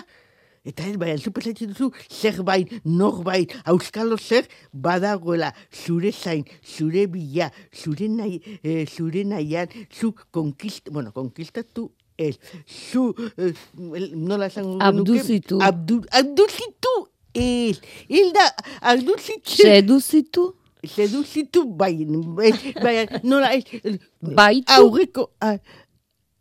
eta ez, baina, zu pesatzen duzu, zerbait, norbait, auskalo zer, badagoela, zure zain, zure bila, zure nahi, eh, zure nahian, zu konkist, bueno, konkistatu, ez, zu, eh, nola esango genuke? Abduzitu. Abdu, abduzitu, ez, hilda, abduzitu, Seduzitu? seduzitu bai, bai, bai, nola, Baitu? aurreko,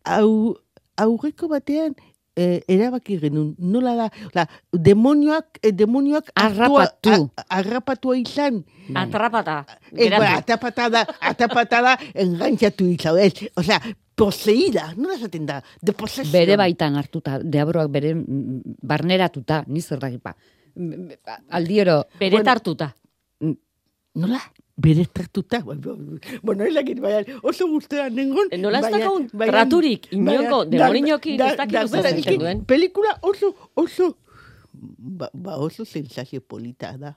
au, aurreko batean, eh, erabaki genuen, nola da, la, demonioak, eh, demonioak hartua- Harrapatu. a- harrapatua izan, Atrapata. Eh, ba, atapatada, atapatada, engantzatu izan, ez, osea, poseída, nola esaten da, de posesión. Bere baitan hartuta, deabroak bere mm, barneratuta, ni Aldiero, Bere tartuta. Nola? Bere tartuta. Bueno, ez dakit, baina oso guztean nengon. E, nola ez baina- traturik, demoniñokin, da- ez dakit duen. Pelikula oso, oso, ba, ba oso sensazio polita da.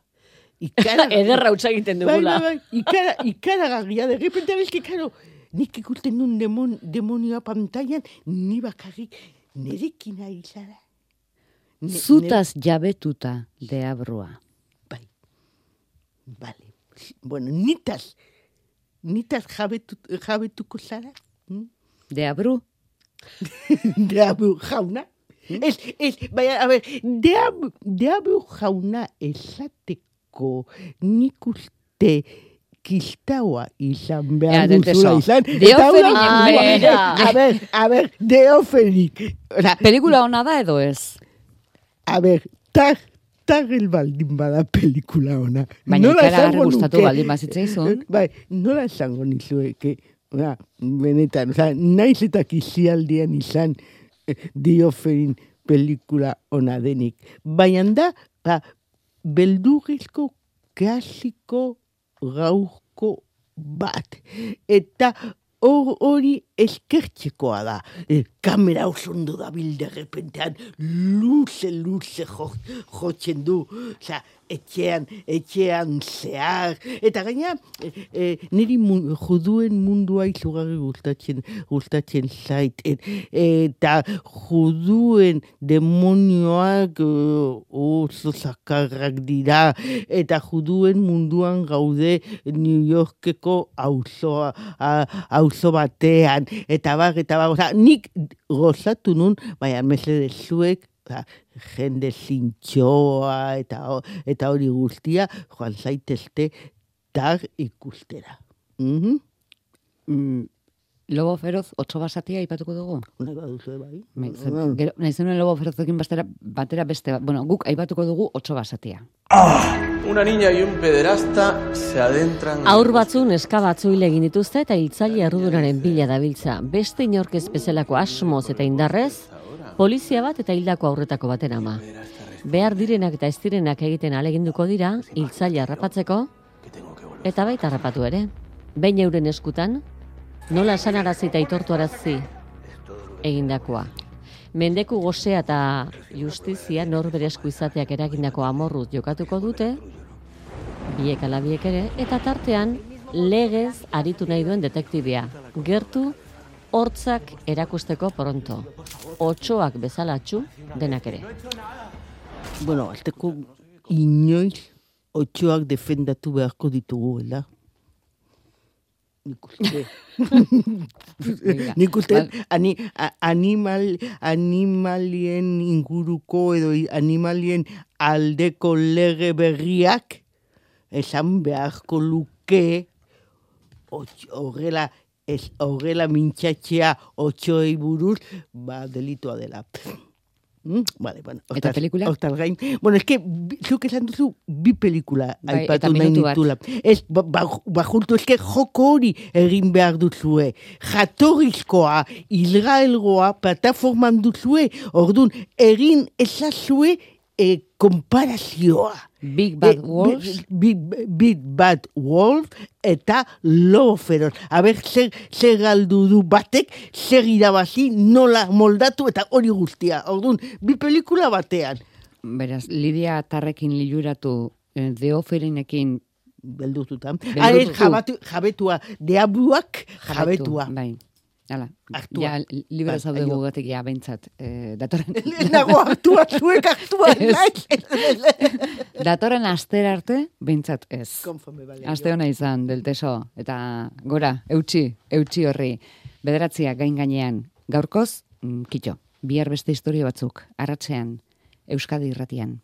[LAUGHS] Ikara, Ederra utza egiten bai, dugula. bai, bai, ikara, ikaragarria, de repente, que, claro, nik ikusten nun demon, demonioa pantailan, ni bakarrik nerekin ari zara. Ne- zutaz jabetuta deabrua. Bai. Vale. Bueno, nitaz, nitaz jabetu, jabetuko zara. Hm? Deabru? [LAUGHS] Deabu jauna. Ez, ez, baina, a ber, deabu, deabu jauna esateko nik uste kistaua izan Ja, behar denteso. duzula izan. Deoferik. A ber, a ber, deoferik. Pelikula ona da edo ez? A ber, tar, tarrel baldin bada pelikula ona. Baina Nola ikaragarri esango gustatu baldin bazitzaizun. Bai, nola esango nizueke, Oda, benetan, oza, naiz eta kizialdian izan eh, dioferin pelikula ona denik. Baina da, ba, beldurrizko klasiko gaurko bat. Eta hor hori eskertzekoa da. E, kamera oso ondo da bilde repentean, luze, luze jo, jotzen du. Osa, etxean, etxean zehar. Eta gaina, e, e, niri mun, juduen mundua izugarri gustatzen, gustatzen zait. Et, eta juduen demonioak e, oso zakarrak dira. Eta juduen munduan gaude New Yorkeko auzoa, auzo batean. Eta bar, eta bar, oza, nik gozatu nun, baina mesede zuek, oza, jende zintxoa eta, eta hori guztia, joan zaitezte tar ikustera. Mhm. Mm, Lobo feroz, otso basatia aipatuko dugu. Una baduzu, bai. Bai, zer- Gero, nahi zenuen lobo ferozekin batera, batera beste, bueno, guk aipatuko dugu otso basatia. Una niña y un pederasta se adentran... en- Aur batzu neska batzu hil egin dituzte eta hiltzaile errudunaren bila dabiltza. Beste inork ez bezalako asmoz eta indarrez, polizia bat eta hildako aurretako baten ama. Behar direnak eta ez direnak egiten aleginduko dira, hiltzaile harrapatzeko, eta baita harrapatu ere. Behin euren eskutan, nola esanarazi eta aitortuarazi egindakoa. Mendeku gozea eta justizia norbere esku izateak eragindako amorruz jokatuko dute, biek ala biek ere, eta tartean legez aritu nahi duen detektibia. Gertu, hortzak erakusteko pronto. Otsoak bezalatxu denak ere. Bueno, azteko inoiz otxoak defendatu beharko ditugu? Nik uste. Nik uste, ani, animal, animalien inguruko edo animalien aldeko lege berriak esan beharko luke horrela ez horrela mintxatxea otxoei buruz, ba, delitua dela. Mm? Vale, bueno, Eta hortaz- pelikula? hortaz gain. Bueno, es que zuk esan duzu bi pelikula Bai, aipatu eta nahi nitula. Ez, ba, ba, ba juntu, eske joko hori egin behar duzue. Jatorrizkoa, Israelgoa, plataforman duzue. Orduan, egin ezazue e, konparazioa. Big Bad Eh, Wolves. Big, big Bad Wolf eta Lobo Feroz. A ber, zer, zer galdu du batek, zer irabazi, nola moldatu eta hori guztia. Orduan, bi pelikula batean. Beraz, Lidia Tarrekin liluratu eh, deoferinekin Beldututa. Beldutu. Are, jabatu, jabetua, deabuak jabetua. Bai. Hala, Hartua. ja, libre Bai, zaude aio. gugatik, ja, behintzat, eh, datorren, [LAUGHS] Nago hartua, zuek hartua, [LAUGHS] datorren aster arte, behintzat ez. Konforme, bale. Aste hona izan, delteso, eta gora, eutxi, eutxi horri, bederatzia gain gainean, gaurkoz, mm, kitxo, bihar beste historio batzuk, arratzean, Euskadi irratian.